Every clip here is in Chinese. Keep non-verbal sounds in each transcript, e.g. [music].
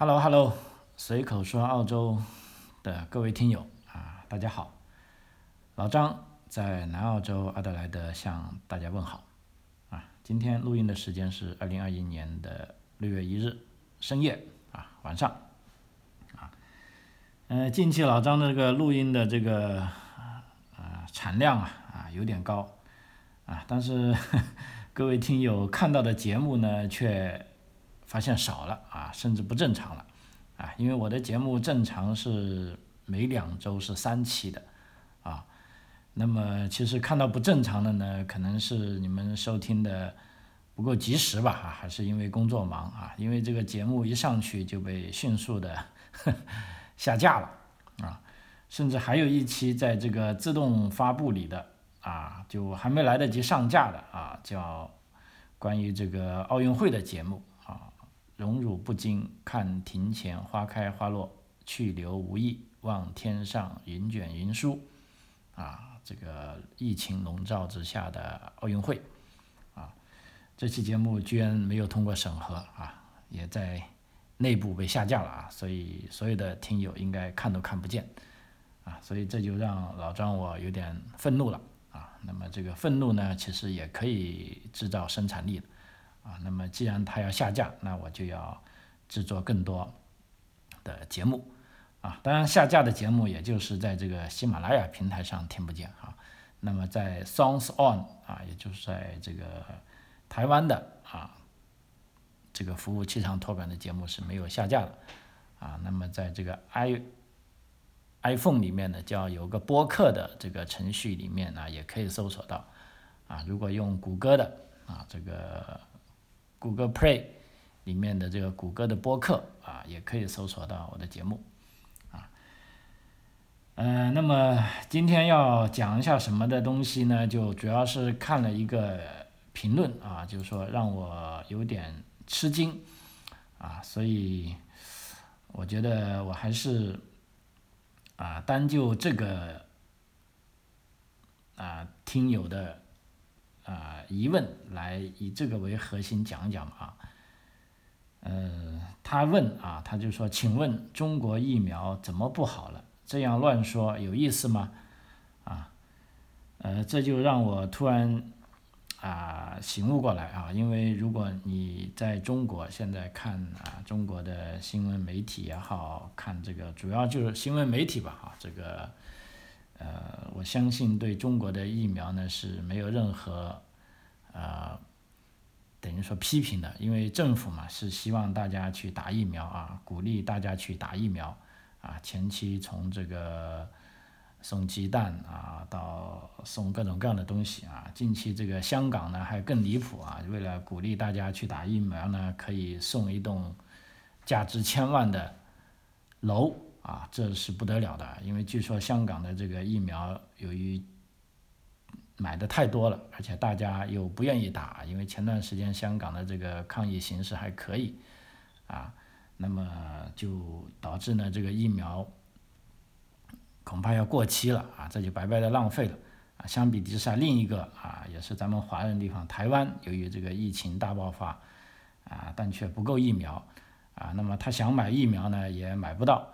Hello Hello，随口说澳洲的各位听友啊，大家好，老张在南澳洲阿德莱德向大家问好啊。今天录音的时间是二零二一年的六月一日深夜啊晚上啊，呃，近期老张的这个录音的这个啊产量啊啊有点高啊，但是 [laughs] 各位听友看到的节目呢却。发现少了啊，甚至不正常了，啊，因为我的节目正常是每两周是三期的，啊，那么其实看到不正常的呢，可能是你们收听的不够及时吧，啊，还是因为工作忙啊，因为这个节目一上去就被迅速的 [laughs] 下架了，啊，甚至还有一期在这个自动发布里的啊，就还没来得及上架的啊，叫关于这个奥运会的节目。荣辱不惊，看庭前花开花落；去留无意，望天上云卷云舒。啊，这个疫情笼罩之下的奥运会，啊，这期节目居然没有通过审核啊，也在内部被下架了啊，所以所有的听友应该看都看不见，啊，所以这就让老张我有点愤怒了啊。那么这个愤怒呢，其实也可以制造生产力。啊，那么既然它要下架，那我就要制作更多的节目啊。当然，下架的节目也就是在这个喜马拉雅平台上听不见啊。那么在 Songs On 啊，也就是在这个台湾的啊这个服务器上托管的节目是没有下架的啊。那么在这个 i iPhone 里面呢，叫有个播客的这个程序里面呢，也可以搜索到啊。如果用谷歌的啊这个。谷歌 Play 里面的这个谷歌的播客啊，也可以搜索到我的节目，啊，嗯，那么今天要讲一下什么的东西呢？就主要是看了一个评论啊，就是说让我有点吃惊啊，所以我觉得我还是啊，单就这个啊听友的。啊，疑问来以这个为核心讲讲啊。呃，他问啊，他就说，请问中国疫苗怎么不好了？这样乱说有意思吗？啊，呃，这就让我突然啊醒悟过来啊，因为如果你在中国现在看啊中国的新闻媒体也好看这个，主要就是新闻媒体吧啊，这个。呃，我相信对中国的疫苗呢是没有任何，呃，等于说批评的，因为政府嘛是希望大家去打疫苗啊，鼓励大家去打疫苗啊。前期从这个送鸡蛋啊，到送各种各样的东西啊。近期这个香港呢还更离谱啊，为了鼓励大家去打疫苗呢，可以送一栋价值千万的楼。啊，这是不得了的，因为据说香港的这个疫苗由于买的太多了，而且大家又不愿意打，因为前段时间香港的这个抗疫形势还可以，啊，那么就导致呢这个疫苗恐怕要过期了啊，这就白白的浪费了啊。相比之下，另一个啊也是咱们华人地方台湾，由于这个疫情大爆发啊，但却不够疫苗啊，那么他想买疫苗呢也买不到。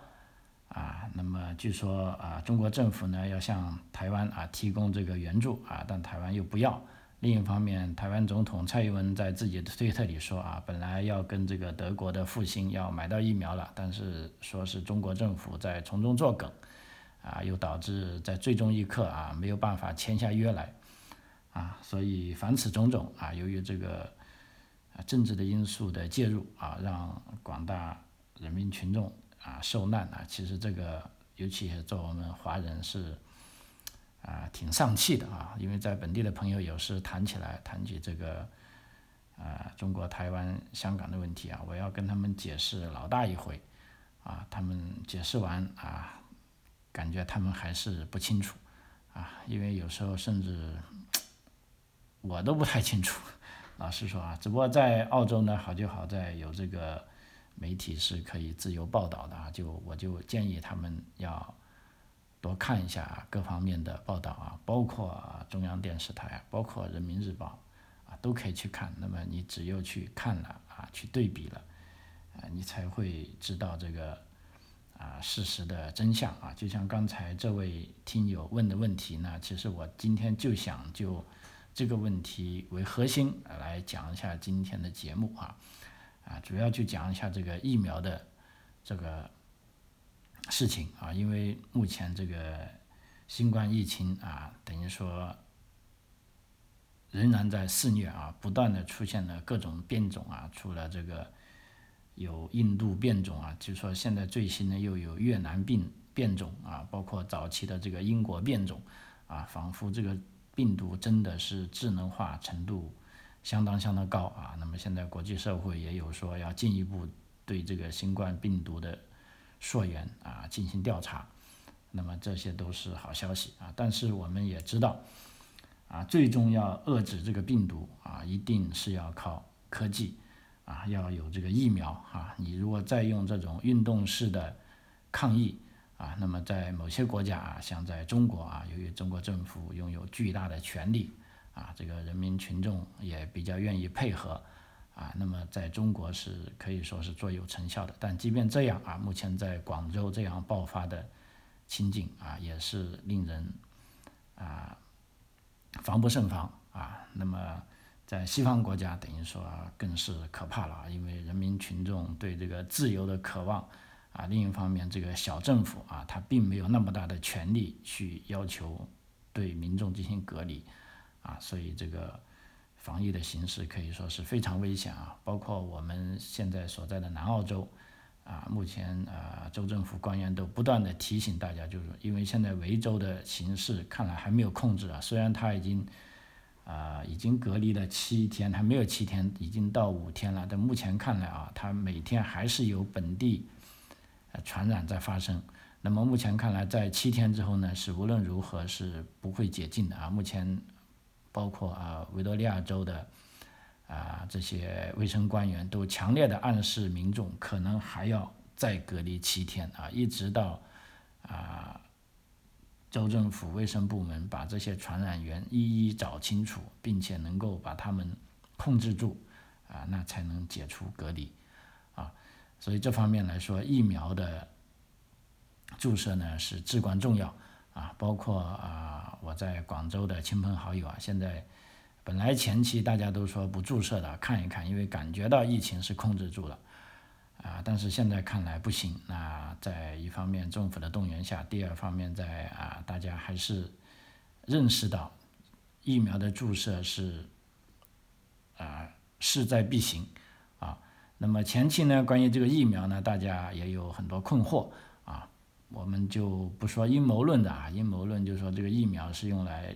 啊，那么据说啊，中国政府呢要向台湾啊提供这个援助啊，但台湾又不要。另一方面，台湾总统蔡英文在自己的推特里说啊，本来要跟这个德国的复兴要买到疫苗了，但是说是中国政府在从中作梗，啊，又导致在最终一刻啊没有办法签下约来，啊，所以凡此种种啊，由于这个啊政治的因素的介入啊，让广大人民群众。啊，受难啊！其实这个，尤其是做我们华人是啊，挺丧气的啊。因为在本地的朋友有时谈起来，谈起这个啊，中国台湾、香港的问题啊，我要跟他们解释老大一回啊。他们解释完啊，感觉他们还是不清楚啊。因为有时候甚至我都不太清楚，老实说啊。只不过在澳洲呢，好就好在有这个。媒体是可以自由报道的啊，就我就建议他们要多看一下各方面的报道啊，包括中央电视台，包括人民日报啊，都可以去看。那么你只有去看了啊，去对比了，啊，你才会知道这个啊事实的真相啊。就像刚才这位听友问的问题呢，其实我今天就想就这个问题为核心来讲一下今天的节目啊啊，主要就讲一下这个疫苗的这个事情啊，因为目前这个新冠疫情啊，等于说。仍然在肆虐啊，不断的出现了各种变种啊，除了这个有印度变种啊，就说现在最新的又有越南病变种啊，包括早期的这个英国变种啊，仿佛这个病毒真的是智能化程度相当相当高啊。那么现在国际社会也有说要进一步对这个新冠病毒的溯源啊进行调查，那么这些都是好消息啊。但是我们也知道。啊，最终要遏制这个病毒啊，一定是要靠科技啊，要有这个疫苗啊。你如果再用这种运动式的抗疫啊，那么在某些国家啊，像在中国啊，由于中国政府拥有巨大的权力啊，这个人民群众也比较愿意配合啊，那么在中国是可以说是卓有成效的。但即便这样啊，目前在广州这样爆发的情景啊，也是令人啊。防不胜防啊！那么在西方国家，等于说更是可怕了，因为人民群众对这个自由的渴望啊。另一方面，这个小政府啊，他并没有那么大的权力去要求对民众进行隔离啊，所以这个防疫的形势可以说是非常危险啊。包括我们现在所在的南澳洲。啊，目前啊，州政府官员都不断的提醒大家，就是因为现在维州的形势看来还没有控制啊，虽然他已经啊已经隔离了七天，还没有七天，已经到五天了，但目前看来啊，他每天还是有本地传染在发生。那么目前看来，在七天之后呢，是无论如何是不会解禁的啊。目前包括啊维多利亚州的。啊，这些卫生官员都强烈的暗示民众，可能还要再隔离七天啊，一直到啊州政府卫生部门把这些传染源一一找清楚，并且能够把他们控制住啊，那才能解除隔离啊。所以这方面来说，疫苗的注射呢是至关重要啊。包括啊我在广州的亲朋好友啊，现在。本来前期大家都说不注射的，看一看，因为感觉到疫情是控制住了，啊，但是现在看来不行。那在一方面政府的动员下，第二方面在啊，大家还是认识到疫苗的注射是啊势在必行啊。那么前期呢，关于这个疫苗呢，大家也有很多困惑。我们就不说阴谋论的啊，阴谋论就是说这个疫苗是用来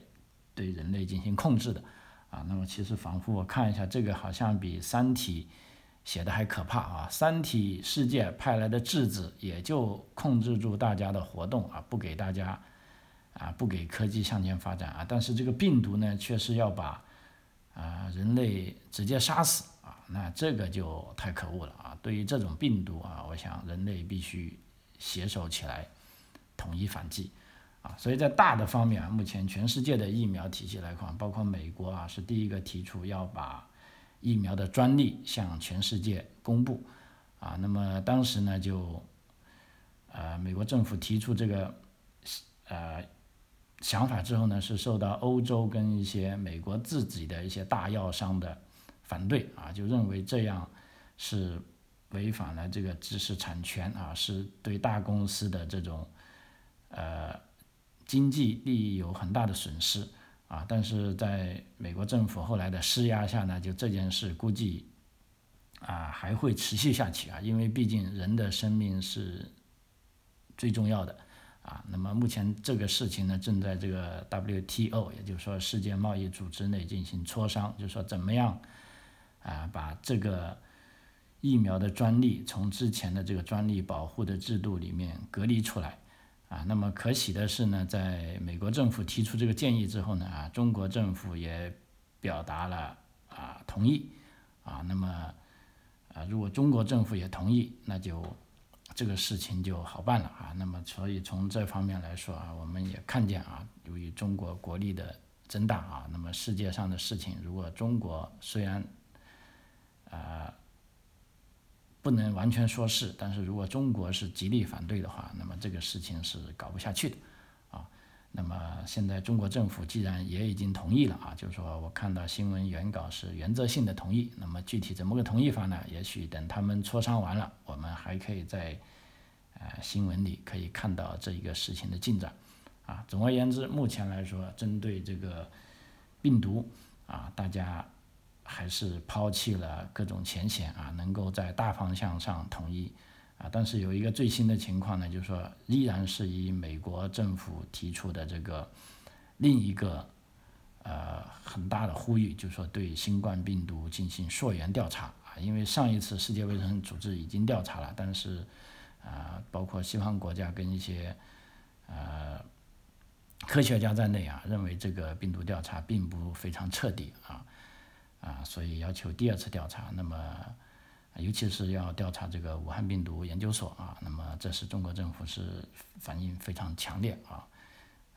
对人类进行控制的。啊，那么其实仿佛我看一下，这个好像比《三体》写的还可怕啊！《三体》世界派来的质子也就控制住大家的活动啊，不给大家啊，不给科技向前发展啊。但是这个病毒呢，却是要把啊人类直接杀死啊，那这个就太可恶了啊！对于这种病毒啊，我想人类必须携手起来，统一反击。啊，所以在大的方面啊，目前全世界的疫苗体系来看，包括美国啊，是第一个提出要把疫苗的专利向全世界公布。啊，那么当时呢，就呃，美国政府提出这个呃想法之后呢，是受到欧洲跟一些美国自己的一些大药商的反对啊，就认为这样是违反了这个知识产权啊，是对大公司的这种呃。经济利益有很大的损失啊，但是在美国政府后来的施压下呢，就这件事估计啊还会持续下去啊，因为毕竟人的生命是最重要的啊。那么目前这个事情呢，正在这个 WTO，也就是说世界贸易组织内进行磋商，就是说怎么样啊把这个疫苗的专利从之前的这个专利保护的制度里面隔离出来。啊，那么可喜的是呢，在美国政府提出这个建议之后呢，啊，中国政府也表达了啊同意，啊，那么啊，如果中国政府也同意，那就这个事情就好办了啊。那么，所以从这方面来说啊，我们也看见啊，由于中国国力的增大啊，那么世界上的事情，如果中国虽然啊不能完全说是，但是如果中国是极力反对的话，那么这个事情是搞不下去的，啊，那么现在中国政府既然也已经同意了啊，就是说我看到新闻原稿是原则性的同意，那么具体怎么个同意法呢？也许等他们磋商完了，我们还可以在呃新闻里可以看到这一个事情的进展，啊，总而言之，目前来说，针对这个病毒啊，大家。还是抛弃了各种前嫌啊，能够在大方向上统一啊，但是有一个最新的情况呢，就是说依然是以美国政府提出的这个另一个呃很大的呼吁，就是说对新冠病毒进行溯源调查啊，因为上一次世界卫生组织已经调查了，但是啊，包括西方国家跟一些呃科学家在内啊，认为这个病毒调查并不非常彻底啊。啊，所以要求第二次调查，那么尤其是要调查这个武汉病毒研究所啊，那么这是中国政府是反应非常强烈啊，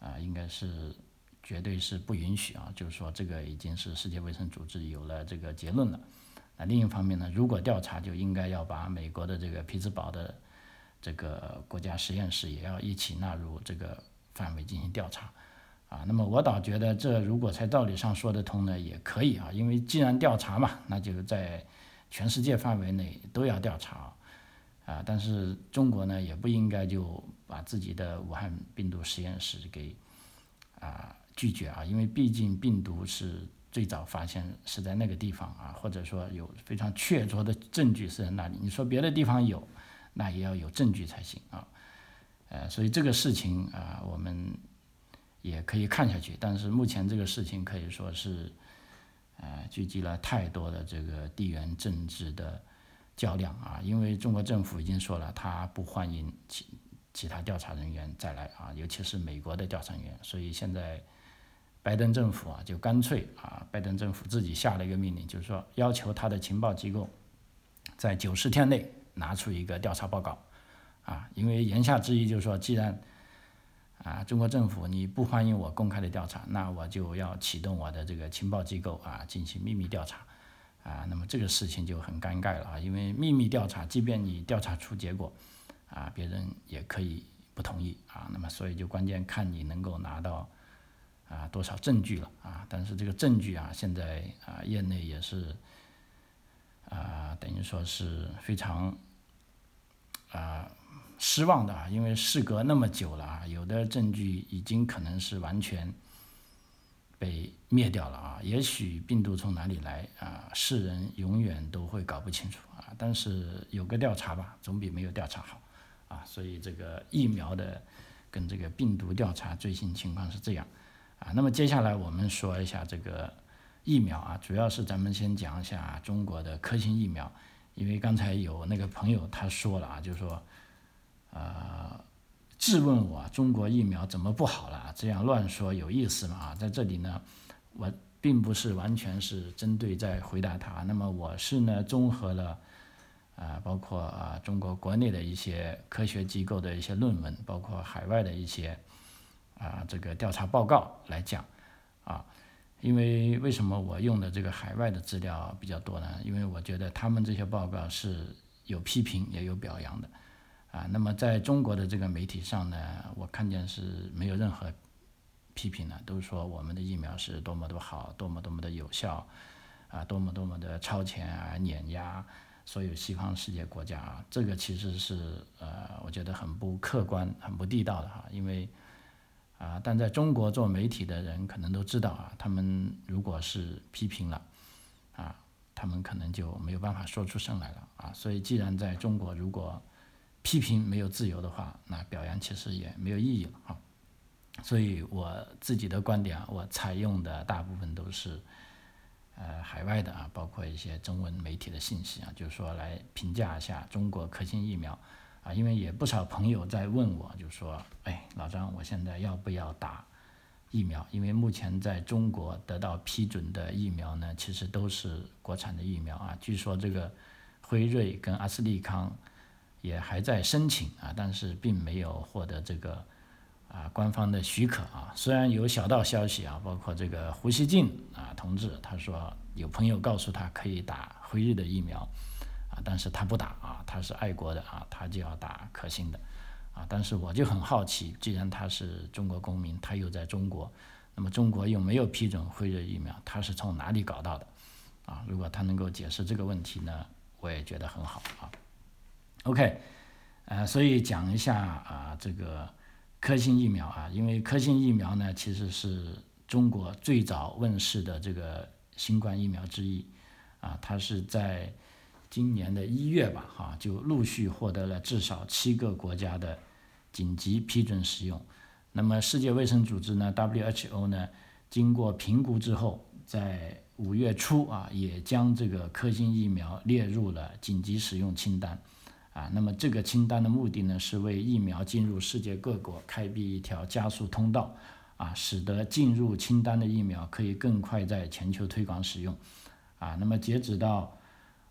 啊，应该是绝对是不允许啊，就是说这个已经是世界卫生组织有了这个结论了。那另一方面呢，如果调查就应该要把美国的这个匹兹堡的这个国家实验室也要一起纳入这个范围进行调查。啊，那么我倒觉得这如果在道理上说得通呢，也可以啊，因为既然调查嘛，那就在全世界范围内都要调查，啊，但是中国呢也不应该就把自己的武汉病毒实验室给啊拒绝啊，因为毕竟病毒是最早发现是在那个地方啊，或者说有非常确凿的证据是在那里，你说别的地方有，那也要有证据才行啊，呃，所以这个事情啊，我们。也可以看下去，但是目前这个事情可以说是，呃，聚集了太多的这个地缘政治的较量啊。因为中国政府已经说了，他不欢迎其其他调查人员再来啊，尤其是美国的调查员。所以现在拜登政府啊，就干脆啊，拜登政府自己下了一个命令，就是说要求他的情报机构在九十天内拿出一个调查报告啊。因为言下之意就是说，既然啊，中国政府你不欢迎我公开的调查，那我就要启动我的这个情报机构啊，进行秘密调查，啊，那么这个事情就很尴尬了啊，因为秘密调查，即便你调查出结果，啊，别人也可以不同意啊，那么所以就关键看你能够拿到啊多少证据了啊，但是这个证据啊，现在啊业内也是啊等于说是非常啊。失望的啊，因为事隔那么久了啊，有的证据已经可能是完全被灭掉了啊。也许病毒从哪里来啊，世人永远都会搞不清楚啊。但是有个调查吧，总比没有调查好啊。所以这个疫苗的跟这个病毒调查最新情况是这样啊。那么接下来我们说一下这个疫苗啊，主要是咱们先讲一下中国的科兴疫苗，因为刚才有那个朋友他说了啊，就是说。呃，质问我中国疫苗怎么不好了？这样乱说有意思吗？啊在这里呢，我并不是完全是针对在回答他。那么我是呢，综合了啊，包括啊中国国内的一些科学机构的一些论文，包括海外的一些啊这个调查报告来讲啊。因为为什么我用的这个海外的资料比较多呢？因为我觉得他们这些报告是有批评也有表扬的。啊，那么在中国的这个媒体上呢，我看见是没有任何批评的，都说我们的疫苗是多么多好，多么多么的有效，啊，多么多么的超前啊，碾压所有西方世界国家啊，这个其实是呃，我觉得很不客观、很不地道的哈，因为啊，但在中国做媒体的人可能都知道啊，他们如果是批评了啊，他们可能就没有办法说出声来了啊，所以既然在中国，如果批评没有自由的话，那表扬其实也没有意义了啊。所以我自己的观点啊，我采用的大部分都是呃海外的啊，包括一些中文媒体的信息啊，就是说来评价一下中国科兴疫苗啊。因为也不少朋友在问我，就说：“哎，老张，我现在要不要打疫苗？”因为目前在中国得到批准的疫苗呢，其实都是国产的疫苗啊。据说这个辉瑞跟阿斯利康。也还在申请啊，但是并没有获得这个啊官方的许可啊。虽然有小道消息啊，包括这个胡锡进啊同志，他说有朋友告诉他可以打辉瑞的疫苗啊，但是他不打啊，他是爱国的啊，他就要打科兴的啊。但是我就很好奇，既然他是中国公民，他又在中国，那么中国又没有批准辉瑞疫苗，他是从哪里搞到的啊？如果他能够解释这个问题呢，我也觉得很好啊。OK，呃，所以讲一下啊，这个科兴疫苗啊，因为科兴疫苗呢，其实是中国最早问世的这个新冠疫苗之一啊，它是在今年的一月吧，哈，就陆续获得了至少七个国家的紧急批准使用。那么世界卫生组织呢，WHO 呢，经过评估之后，在五月初啊，也将这个科兴疫苗列入了紧急使用清单。啊，那么这个清单的目的呢，是为疫苗进入世界各国开辟一条加速通道，啊，使得进入清单的疫苗可以更快在全球推广使用。啊，那么截止到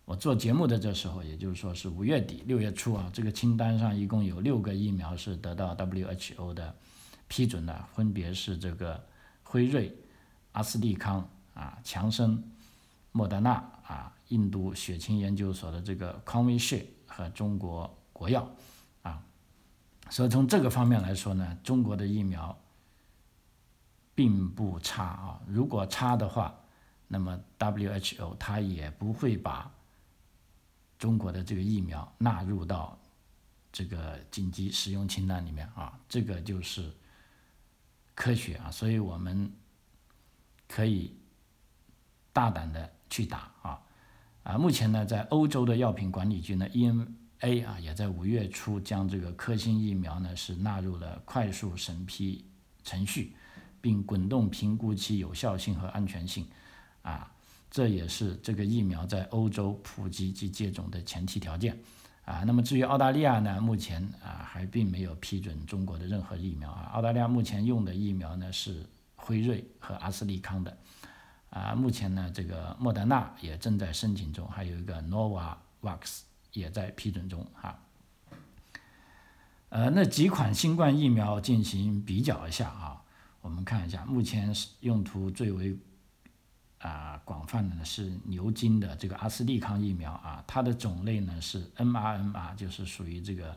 我做节目的这时候，也就是说是五月底六月初啊，这个清单上一共有六个疫苗是得到 WHO 的批准的，分别是这个辉瑞、阿斯利康、啊强生、莫德纳、啊印度血清研究所的这个康威血。和中国国药啊，所以从这个方面来说呢，中国的疫苗并不差啊。如果差的话，那么 WHO 它也不会把中国的这个疫苗纳入到这个紧急使用清单里面啊。这个就是科学啊，所以我们可以大胆的去打啊。啊，目前呢，在欧洲的药品管理局呢，EMA 啊，也在五月初将这个科兴疫苗呢是纳入了快速审批程序，并滚动评估其有效性和安全性，啊，这也是这个疫苗在欧洲普及及接种的前提条件，啊，那么至于澳大利亚呢，目前啊还并没有批准中国的任何疫苗啊，澳大利亚目前用的疫苗呢是辉瑞和阿斯利康的。啊，目前呢，这个莫德纳也正在申请中，还有一个 Novavax 也在批准中哈。呃，那几款新冠疫苗进行比较一下啊，我们看一下，目前用途最为啊广泛的呢是牛津的这个阿斯利康疫苗啊，它的种类呢是 mRNA，就是属于这个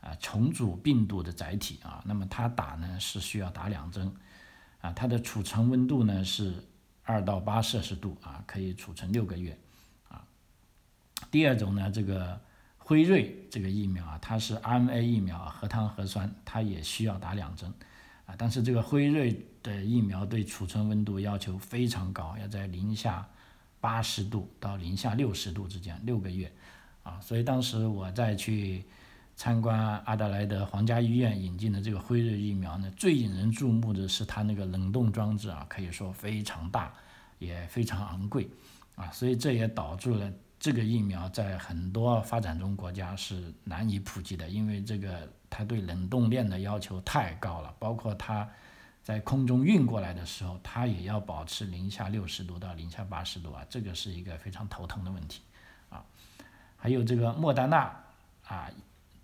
啊重组病毒的载体啊，那么它打呢是需要打两针啊，它的储存温度呢是。二到八摄氏度啊，可以储存六个月啊。第二种呢，这个辉瑞这个疫苗啊，它是 RNA 疫苗，核糖核酸，它也需要打两针啊。但是这个辉瑞的疫苗对储存温度要求非常高，要在零下八十度到零下六十度之间六个月啊。所以当时我再去。参观阿德莱德皇家医院引进的这个辉瑞疫苗呢，最引人注目的是它那个冷冻装置啊，可以说非常大，也非常昂贵，啊，所以这也导致了这个疫苗在很多发展中国家是难以普及的，因为这个它对冷冻链的要求太高了，包括它在空中运过来的时候，它也要保持零下六十度到零下八十度啊，这个是一个非常头疼的问题，啊，还有这个莫德纳啊。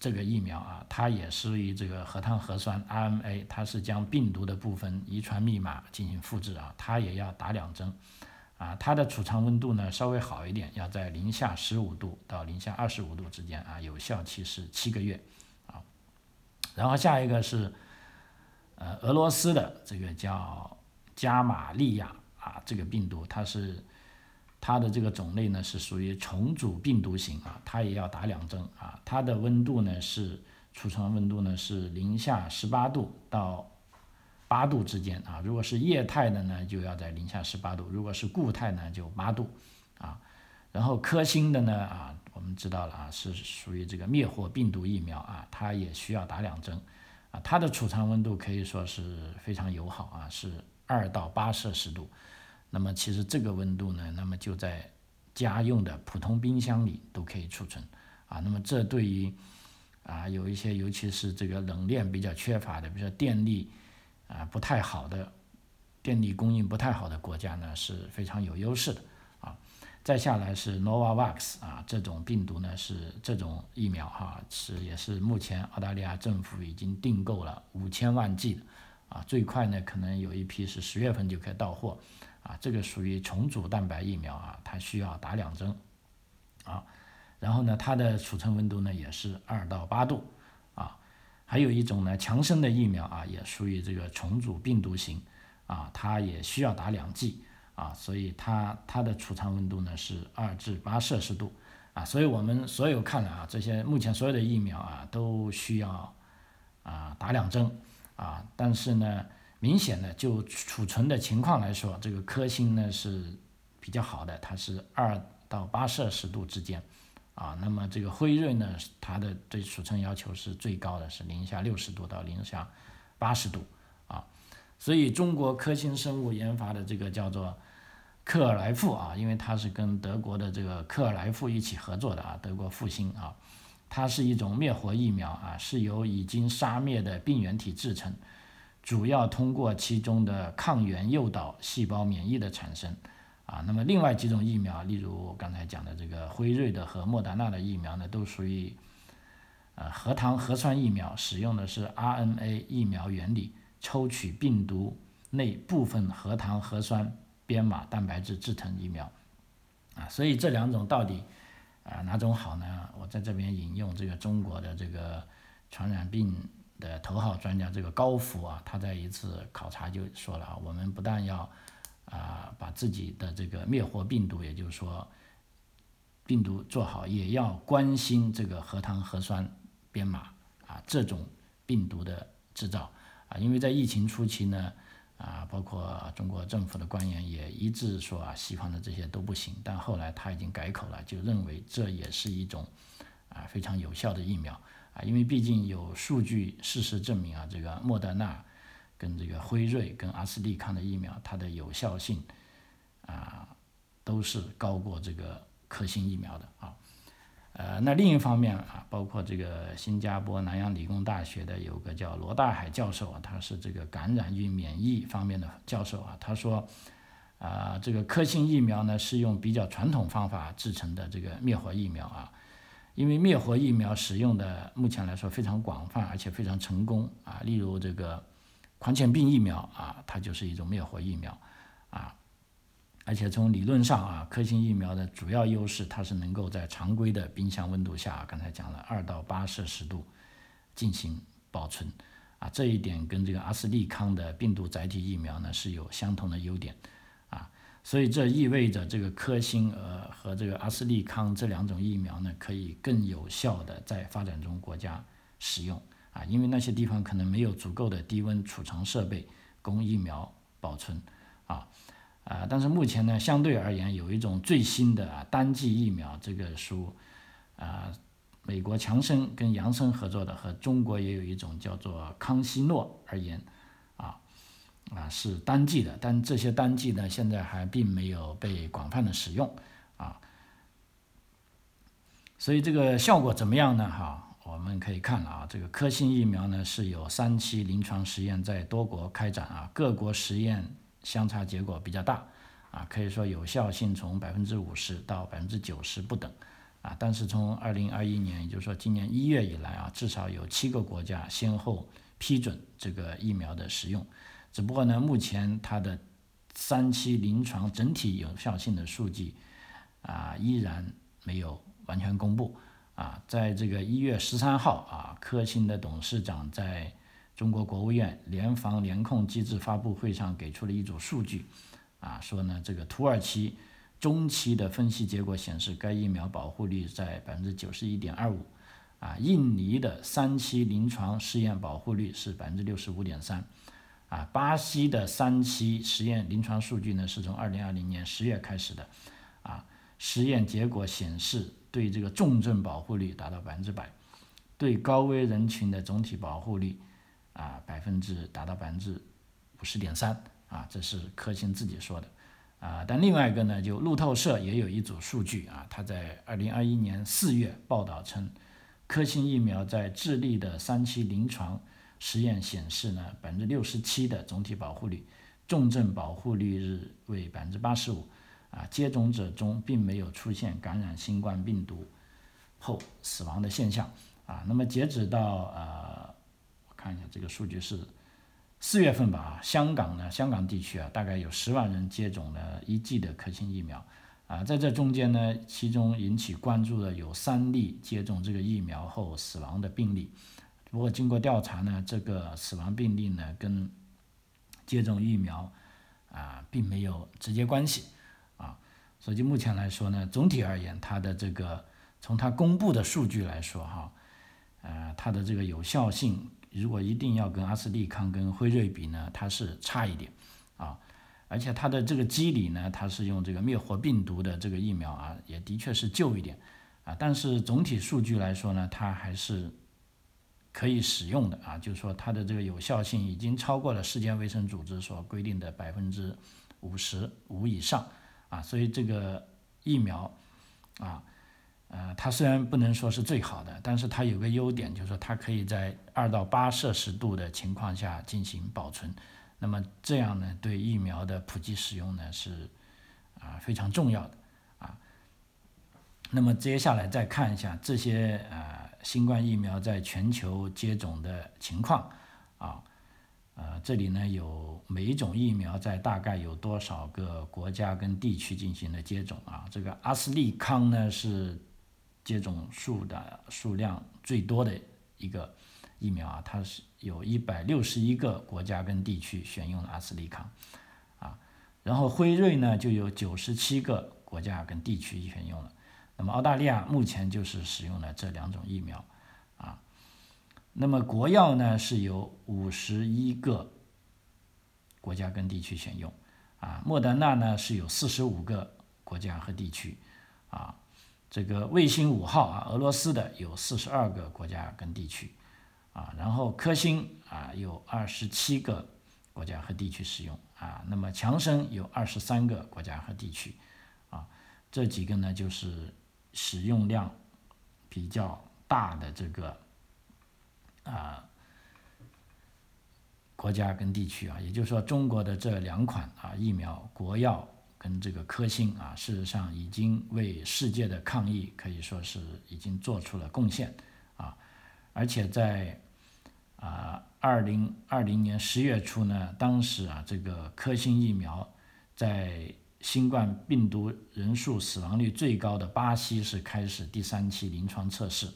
这个疫苗啊，它也属于这个核糖核酸 RNA，它是将病毒的部分遗传密码进行复制啊，它也要打两针，啊，它的储藏温度呢稍微好一点，要在零下十五度到零下二十五度之间啊，有效期是七个月，啊，然后下一个是，呃，俄罗斯的这个叫加玛利亚啊，这个病毒它是。它的这个种类呢是属于重组病毒型啊，它也要打两针啊。它的温度呢是储存温度呢是零下十八度到八度之间啊。如果是液态的呢，就要在零下十八度；如果是固态呢，就八度啊。然后科兴的呢啊，我们知道了啊，是属于这个灭活病毒疫苗啊，它也需要打两针啊。它的储藏温度可以说是非常友好啊，是二到八摄氏度。那么其实这个温度呢，那么就在家用的普通冰箱里都可以储存啊。那么这对于啊有一些尤其是这个冷链比较缺乏的，比如说电力啊不太好的，电力供应不太好的国家呢是非常有优势的啊。再下来是 Novavax 啊，这种病毒呢是这种疫苗哈是也是目前澳大利亚政府已经订购了五千万剂啊，最快呢可能有一批是十月份就可以到货。啊，这个属于重组蛋白疫苗啊，它需要打两针，啊，然后呢，它的储存温度呢也是二到八度啊。还有一种呢，强生的疫苗啊，也属于这个重组病毒型啊，它也需要打两剂啊，所以它它的储藏温度呢是二至八摄氏度啊。所以我们所有看来啊，这些目前所有的疫苗啊都需要啊打两针啊，但是呢，明显的就储存的情况来说，这个科兴呢是比较好的，它是二到八摄氏度之间。啊，那么这个辉瑞呢，它的对储存要求是最高的，是零下六十度到零下八十度啊。所以中国科兴生物研发的这个叫做克尔来富啊，因为它是跟德国的这个克尔来富一起合作的啊，德国复兴啊，它是一种灭活疫苗啊，是由已经杀灭的病原体制成，主要通过其中的抗原诱导细胞免疫的产生。啊，那么另外几种疫苗，例如刚才讲的这个辉瑞的和莫达纳的疫苗呢，都属于呃核糖核酸疫苗，使用的是 RNA 疫苗原理，抽取病毒内部分核糖核酸编码蛋白质制成疫苗。啊，所以这两种到底啊哪种好呢？我在这边引用这个中国的这个传染病的头号专家这个高福啊，他在一次考察就说了啊，我们不但要啊，把自己的这个灭活病毒，也就是说病毒做好，也要关心这个核糖核酸编码啊，这种病毒的制造。啊，因为在疫情初期呢，啊，包括中国政府的官员也一致说啊，西方的这些都不行，但后来他已经改口了，就认为这也是一种啊非常有效的疫苗啊，因为毕竟有数据事实证明啊，这个莫德纳。跟这个辉瑞、跟阿斯利康的疫苗，它的有效性啊都是高过这个科兴疫苗的啊。呃，那另一方面啊，包括这个新加坡南洋理工大学的有个叫罗大海教授啊，他是这个感染与免疫方面的教授啊，他说啊，这个科兴疫苗呢是用比较传统方法制成的这个灭活疫苗啊，因为灭活疫苗使用的目前来说非常广泛，而且非常成功啊，例如这个。狂犬病疫苗啊，它就是一种灭活疫苗，啊，而且从理论上啊，科兴疫苗的主要优势，它是能够在常规的冰箱温度下，刚才讲了二到八摄氏度进行保存，啊，这一点跟这个阿斯利康的病毒载体疫苗呢是有相同的优点，所以这意味着这个科兴呃和这个阿斯利康这两种疫苗呢，可以更有效的在发展中国家使用。啊，因为那些地方可能没有足够的低温储藏设备供疫苗保存，啊，啊，但是目前呢，相对而言有一种最新的啊单剂疫苗，这个属啊美国强生跟杨生合作的，和中国也有一种叫做康希诺而言，啊是单剂的，但这些单剂呢现在还并没有被广泛的使用，啊，所以这个效果怎么样呢？哈。我们可以看了啊，这个科兴疫苗呢是有三期临床实验在多国开展啊，各国实验相差结果比较大啊，可以说有效性从百分之五十到百分之九十不等啊。但是从二零二一年，也就是说今年一月以来啊，至少有七个国家先后批准这个疫苗的使用，只不过呢，目前它的三期临床整体有效性的数据啊，依然没有完全公布。啊，在这个一月十三号啊，科兴的董事长在中国国务院联防联控机制发布会上给出了一组数据，啊，说呢，这个土耳其中期的分析结果显示，该疫苗保护率在百分之九十一点二五，啊，印尼的三期临床试验保护率是百分之六十五点三，啊，巴西的三期实验临床数据呢是从二零二零年十月开始的，啊，实验结果显示。对这个重症保护率达到百分之百，对高危人群的总体保护率啊百分之达到百分之五十点三啊，这是科兴自己说的啊。但另外一个呢，就路透社也有一组数据啊，他在二零二一年四月报道称，科兴疫苗在智利的三期临床实验显示呢，百分之六十七的总体保护率，重症保护率日为百分之八十五。啊，接种者中并没有出现感染新冠病毒后死亡的现象啊。那么截止到呃，我看一下这个数据是四月份吧。啊香港呢，香港地区啊，大概有十万人接种了一剂的科兴疫苗啊，在这中间呢，其中引起关注的有三例接种这个疫苗后死亡的病例。不过经过调查呢，这个死亡病例呢跟接种疫苗啊并没有直接关系啊。所以就目前来说呢，总体而言，它的这个从它公布的数据来说哈，呃，它的这个有效性，如果一定要跟阿斯利康跟辉瑞比呢，它是差一点啊。而且它的这个机理呢，它是用这个灭活病毒的这个疫苗啊，也的确是旧一点啊。但是总体数据来说呢，它还是可以使用的啊。就是说它的这个有效性已经超过了世界卫生组织所规定的百分之五十五以上啊。所以这个疫苗啊，呃，它虽然不能说是最好的，但是它有个优点，就是说它可以在二到八摄氏度的情况下进行保存。那么这样呢，对疫苗的普及使用呢是啊非常重要的啊。那么接下来再看一下这些呃新冠疫苗在全球接种的情况啊，呃这里呢有每一种疫苗在大概有多少个国家跟地区进行的接种啊？这个阿斯利康呢是接种数的数量最多的一个。疫苗啊，它是有一百六十一个国家跟地区选用了阿斯利康，啊，然后辉瑞呢就有九十七个国家跟地区选用了，那么澳大利亚目前就是使用了这两种疫苗，啊，那么国药呢是有五十一个国家跟地区选用，啊，莫德纳呢是有四十五个国家和地区，啊，这个卫星五号啊，俄罗斯的有四十二个国家跟地区。啊，然后科兴啊有二十七个国家和地区使用啊，那么强生有二十三个国家和地区，啊，这几个呢就是使用量比较大的这个啊国家跟地区啊，也就是说中国的这两款啊疫苗，国药跟这个科兴啊，事实上已经为世界的抗疫可以说是已经做出了贡献啊，而且在啊，二零二零年十月初呢，当时啊，这个科兴疫苗在新冠病毒人数死亡率最高的巴西是开始第三期临床测试，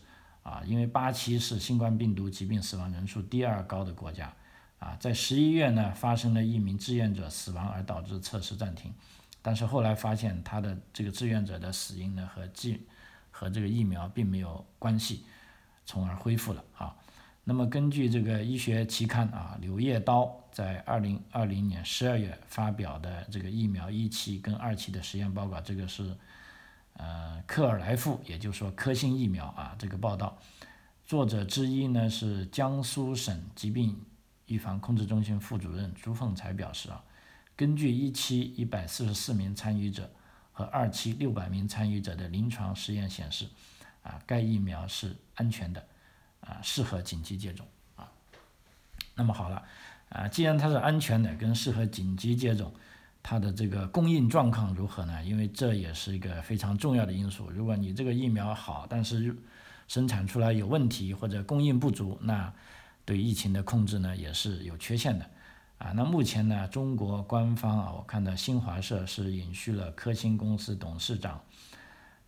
啊，因为巴西是新冠病毒疾病死亡人数第二高的国家，啊，在十一月呢发生了一名志愿者死亡而导致测试暂停，但是后来发现他的这个志愿者的死因呢和剂和这个疫苗并没有关系，从而恢复了啊。那么根据这个医学期刊啊，《柳叶刀》在二零二零年十二月发表的这个疫苗一期跟二期的实验报告，这个是呃克尔莱夫，也就是说科兴疫苗啊这个报道，作者之一呢是江苏省疾病预防控制中心副主任朱凤才表示啊，根据一期一百四十四名参与者和二期六百名参与者的临床实验显示，啊该疫苗是安全的。啊，适合紧急接种啊。那么好了，啊，既然它是安全的，跟适合紧急接种，它的这个供应状况如何呢？因为这也是一个非常重要的因素。如果你这个疫苗好，但是生产出来有问题或者供应不足，那对疫情的控制呢也是有缺陷的啊。那目前呢，中国官方啊，我看到新华社是引述了科兴公司董事长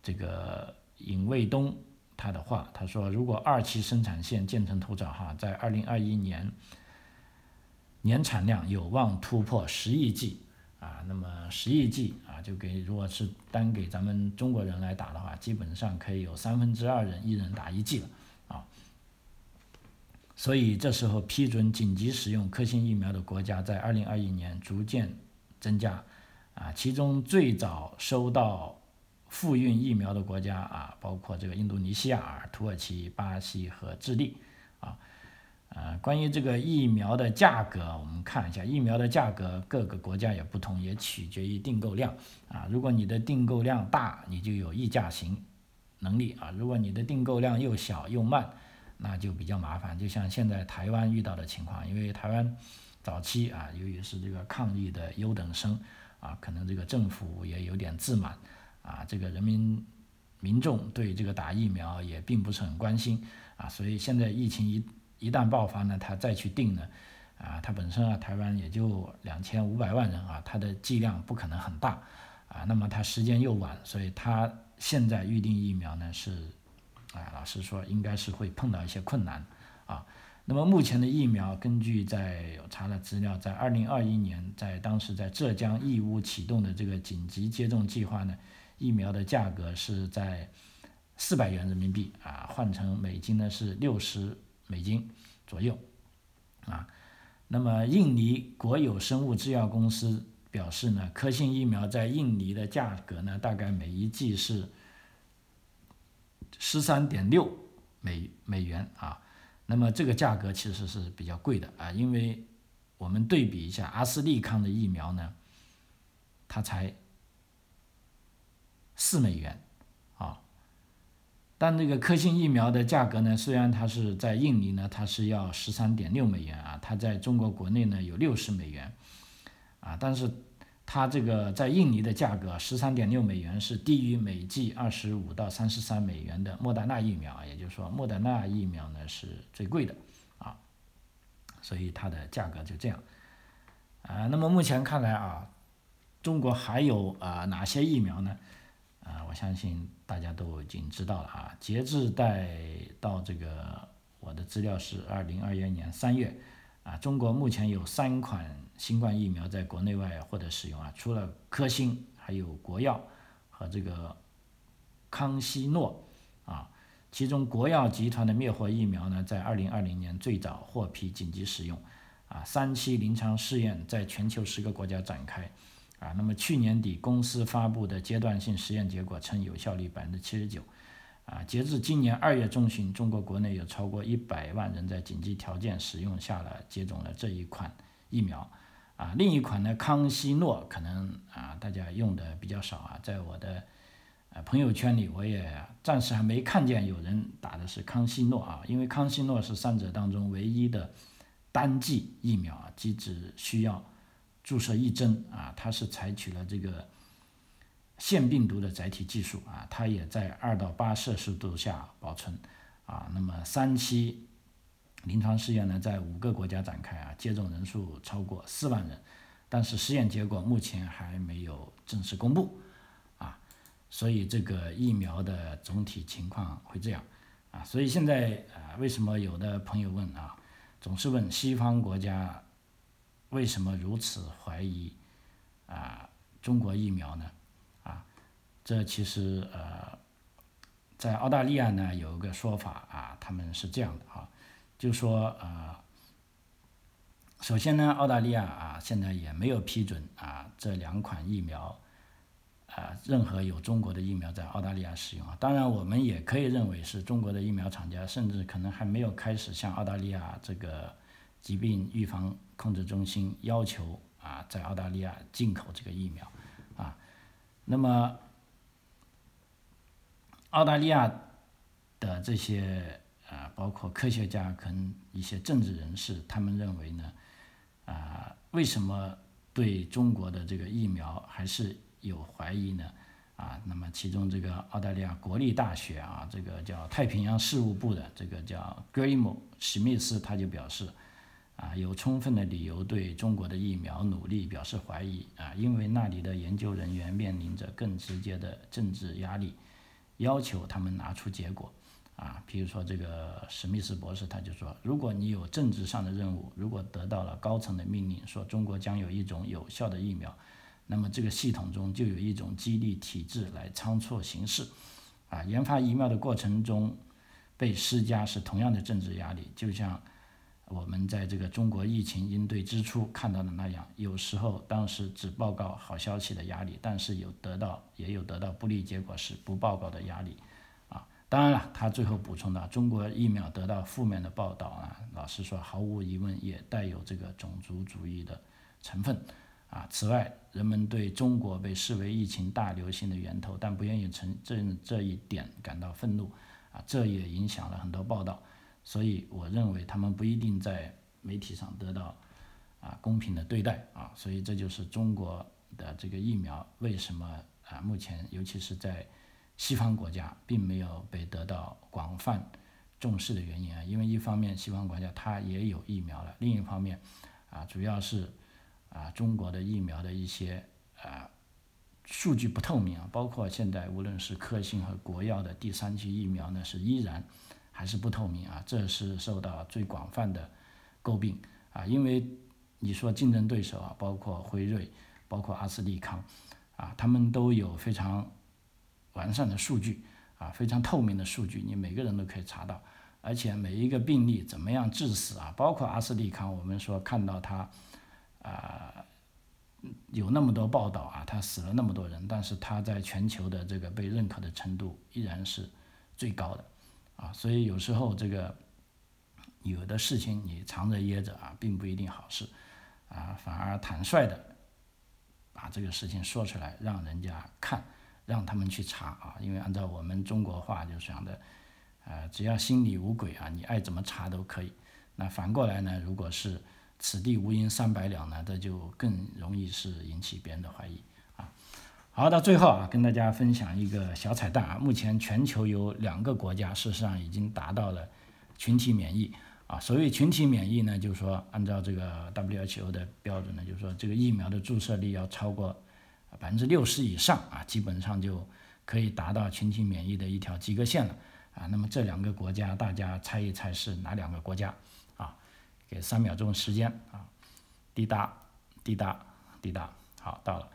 这个尹卫东。他的话，他说，如果二期生产线建成投产哈，在二零二一年年产量有望突破十亿剂啊，那么十亿剂啊，就给如果是单给咱们中国人来打的话，基本上可以有三分之二人一人打一剂了啊。所以这时候批准紧急使用科兴疫苗的国家在二零二一年逐渐增加啊，其中最早收到。复运疫苗的国家啊，包括这个印度尼西亚、土耳其、巴西和智利啊。呃，关于这个疫苗的价格，我们看一下，疫苗的价格各个国家也不同，也取决于订购量啊。如果你的订购量大，你就有议价型能力啊；如果你的订购量又小又慢，那就比较麻烦。就像现在台湾遇到的情况，因为台湾早期啊，由于是这个抗疫的优等生啊，可能这个政府也有点自满。啊，这个人民民众对这个打疫苗也并不是很关心啊，所以现在疫情一一旦爆发呢，他再去定呢，啊，他本身啊，台湾也就两千五百万人啊，它的剂量不可能很大啊，那么他时间又晚，所以他现在预定疫苗呢是，啊，老实说应该是会碰到一些困难啊。那么目前的疫苗，根据在查了资料，在二零二一年，在当时在浙江义乌启动的这个紧急接种计划呢，疫苗的价格是在四百元人民币啊，换成美金呢是六十美金左右啊。那么印尼国有生物制药公司表示呢，科兴疫苗在印尼的价格呢，大概每一剂是十三点六美美元啊。那么这个价格其实是比较贵的啊，因为我们对比一下阿斯利康的疫苗呢，它才四美元啊，但那个科兴疫苗的价格呢，虽然它是在印尼呢，它是要十三点六美元啊，它在中国国内呢有六十美元啊，但是。它这个在印尼的价格十三点六美元是低于每剂二十五到三十三美元的莫德纳疫苗啊，也就是说莫德纳疫苗呢是最贵的啊，所以它的价格就这样啊。那么目前看来啊，中国还有啊哪些疫苗呢？啊，我相信大家都已经知道了啊。截至在到这个我的资料是二零二一年三月啊，中国目前有三款。新冠疫苗在国内外获得使用啊，除了科兴，还有国药和这个康希诺啊。其中国药集团的灭活疫苗呢，在二零二零年最早获批紧急使用啊，三期临床试验在全球十个国家展开啊。那么去年底公司发布的阶段性实验结果称有效率百分之七十九啊。截至今年二月中旬，中国国内有超过一百万人在紧急条件使用下了接种了这一款疫苗。啊，另一款呢，康希诺可能啊，大家用的比较少啊，在我的呃朋友圈里，我也暂时还没看见有人打的是康希诺啊，因为康希诺是三者当中唯一的单剂疫苗啊，即只需要注射一针啊，它是采取了这个腺病毒的载体技术啊，它也在二到八摄氏度下保存啊，那么三期。临床试验呢，在五个国家展开啊，接种人数超过四万人，但是实验结果目前还没有正式公布，啊，所以这个疫苗的总体情况会这样，啊，所以现在啊，为什么有的朋友问啊，总是问西方国家为什么如此怀疑啊中国疫苗呢？啊，这其实呃，在澳大利亚呢有一个说法啊，他们是这样的啊。就说啊，首先呢，澳大利亚啊，现在也没有批准啊这两款疫苗啊任何有中国的疫苗在澳大利亚使用啊。当然，我们也可以认为是中国的疫苗厂家，甚至可能还没有开始向澳大利亚这个疾病预防控制中心要求啊，在澳大利亚进口这个疫苗啊。那么，澳大利亚的这些。啊，包括科学家跟一些政治人士，他们认为呢，啊，为什么对中国的这个疫苗还是有怀疑呢？啊，那么其中这个澳大利亚国立大学啊，这个叫太平洋事务部的这个叫 g r a m 史密斯，他就表示，啊，有充分的理由对中国的疫苗努力表示怀疑啊，因为那里的研究人员面临着更直接的政治压力，要求他们拿出结果。啊，比如说这个史密斯博士，他就说，如果你有政治上的任务，如果得到了高层的命令，说中国将有一种有效的疫苗，那么这个系统中就有一种激励体制来仓促行事。啊，研发疫苗的过程中被施加是同样的政治压力，就像我们在这个中国疫情应对之初看到的那样，有时候当时只报告好消息的压力，但是有得到也有得到不利结果时不报告的压力啊。当然了，他最后补充的，中国疫苗得到负面的报道啊，老实说，毫无疑问也带有这个种族主义的成分啊。此外，人们对中国被视为疫情大流行的源头，但不愿意承认这一点感到愤怒啊，这也影响了很多报道。所以，我认为他们不一定在媒体上得到啊公平的对待啊。所以，这就是中国的这个疫苗为什么啊目前尤其是在。西方国家并没有被得到广泛重视的原因啊，因为一方面西方国家它也有疫苗了，另一方面啊，主要是啊中国的疫苗的一些啊数据不透明啊，包括现在无论是科兴和国药的第三期疫苗呢，是依然还是不透明啊，这是受到最广泛的诟病啊，因为你说竞争对手啊，包括辉瑞，包括阿斯利康啊，他们都有非常完善的数据啊，非常透明的数据，你每个人都可以查到，而且每一个病例怎么样致死啊，包括阿斯利康，我们说看到它啊。有那么多报道啊，他死了那么多人，但是他在全球的这个被认可的程度依然是最高的，所以有时候这个有的事情你藏着掖着啊，并不一定好事，啊，反而坦率的把这个事情说出来，让人家看，让他们去查啊，因为按照我们中国话就讲的，呃，只要心里无鬼啊，你爱怎么查都可以。那反过来呢，如果是此地无银三百两呢，这就更容易是引起别人的怀疑。好，到最后啊，跟大家分享一个小彩蛋啊。目前全球有两个国家，事实上已经达到了群体免疫啊。所谓群体免疫呢，就是说按照这个 WHO 的标准呢，就是说这个疫苗的注射率要超过百分之六十以上啊，基本上就可以达到群体免疫的一条及格线了啊。那么这两个国家，大家猜一猜是哪两个国家啊？给三秒钟时间啊，滴答，滴答，滴答，好，到了。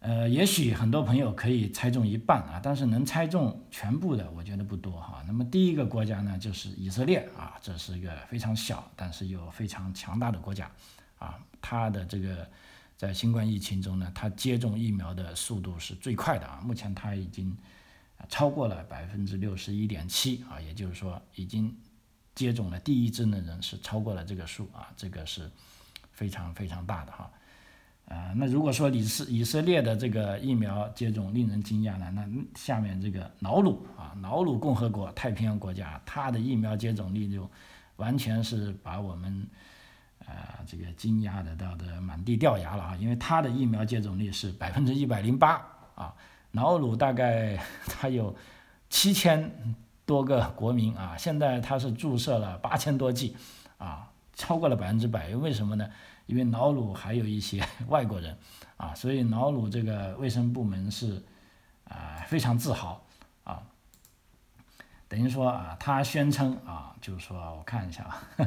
呃，也许很多朋友可以猜中一半啊，但是能猜中全部的，我觉得不多哈。那么第一个国家呢，就是以色列啊，这是一个非常小但是又非常强大的国家啊。它的这个在新冠疫情中呢，它接种疫苗的速度是最快的啊。目前它已经超过了百分之六十一点七啊，也就是说已经。接种了第一针的人是超过了这个数啊，这个是非常非常大的哈，啊，那如果说以色以色列的这个疫苗接种令人惊讶呢，那下面这个瑙鲁啊，瑙鲁共和国太平洋国家，它的疫苗接种率就完全是把我们呃这个惊讶的到的满地掉牙了啊，因为它的疫苗接种率是百分之一百零八啊，瑙鲁大概 [laughs] 它有七千。多个国民啊，现在它是注射了八千多剂，啊，超过了百分之百。为什么呢？因为瑙鲁还有一些 [laughs] 外国人，啊，所以瑙鲁这个卫生部门是啊非常自豪啊。等于说啊，他宣称啊，就是说我看一下啊，[laughs]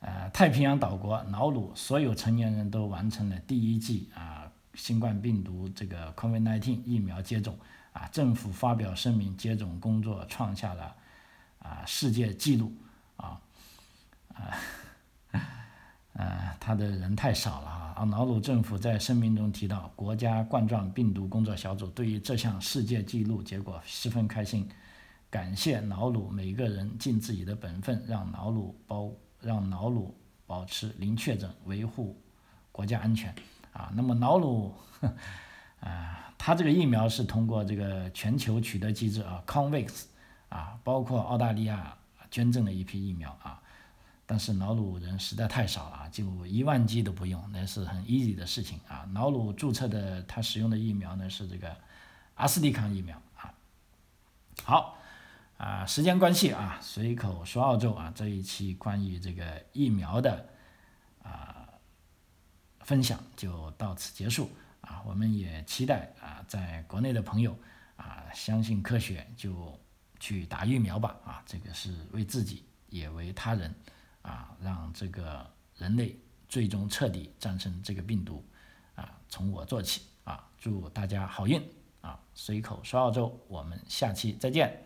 呃，太平洋岛国瑙鲁所有成年人都完成了第一剂啊新冠病毒这个 COVID-19 疫苗接种。啊，政府发表声明，接种工作创下了啊世界纪录啊呃，他的人太少了啊。啊瑙鲁政府在声明中提到，国家冠状病毒工作小组对于这项世界纪录结果十分开心，感谢瑙鲁每个人尽自己的本分，让瑙鲁保让瑙鲁保持零确诊，维护国家安全啊。那么瑙鲁 [laughs] 啊。它这个疫苗是通过这个全球取得机制啊，COVAX，啊，包括澳大利亚捐赠了一批疫苗啊，但是瑙鲁人实在太少了啊，就一万剂都不用，那是很 easy 的事情啊。瑙鲁注册的他使用的疫苗呢是这个阿斯利康疫苗啊。好，啊，时间关系啊，随口说澳洲啊，这一期关于这个疫苗的啊分享就到此结束。啊，我们也期待啊，在国内的朋友啊，相信科学就去打疫苗吧啊，这个是为自己也为他人啊，让这个人类最终彻底战胜这个病毒啊，从我做起啊，祝大家好运啊！随口说澳洲，我们下期再见。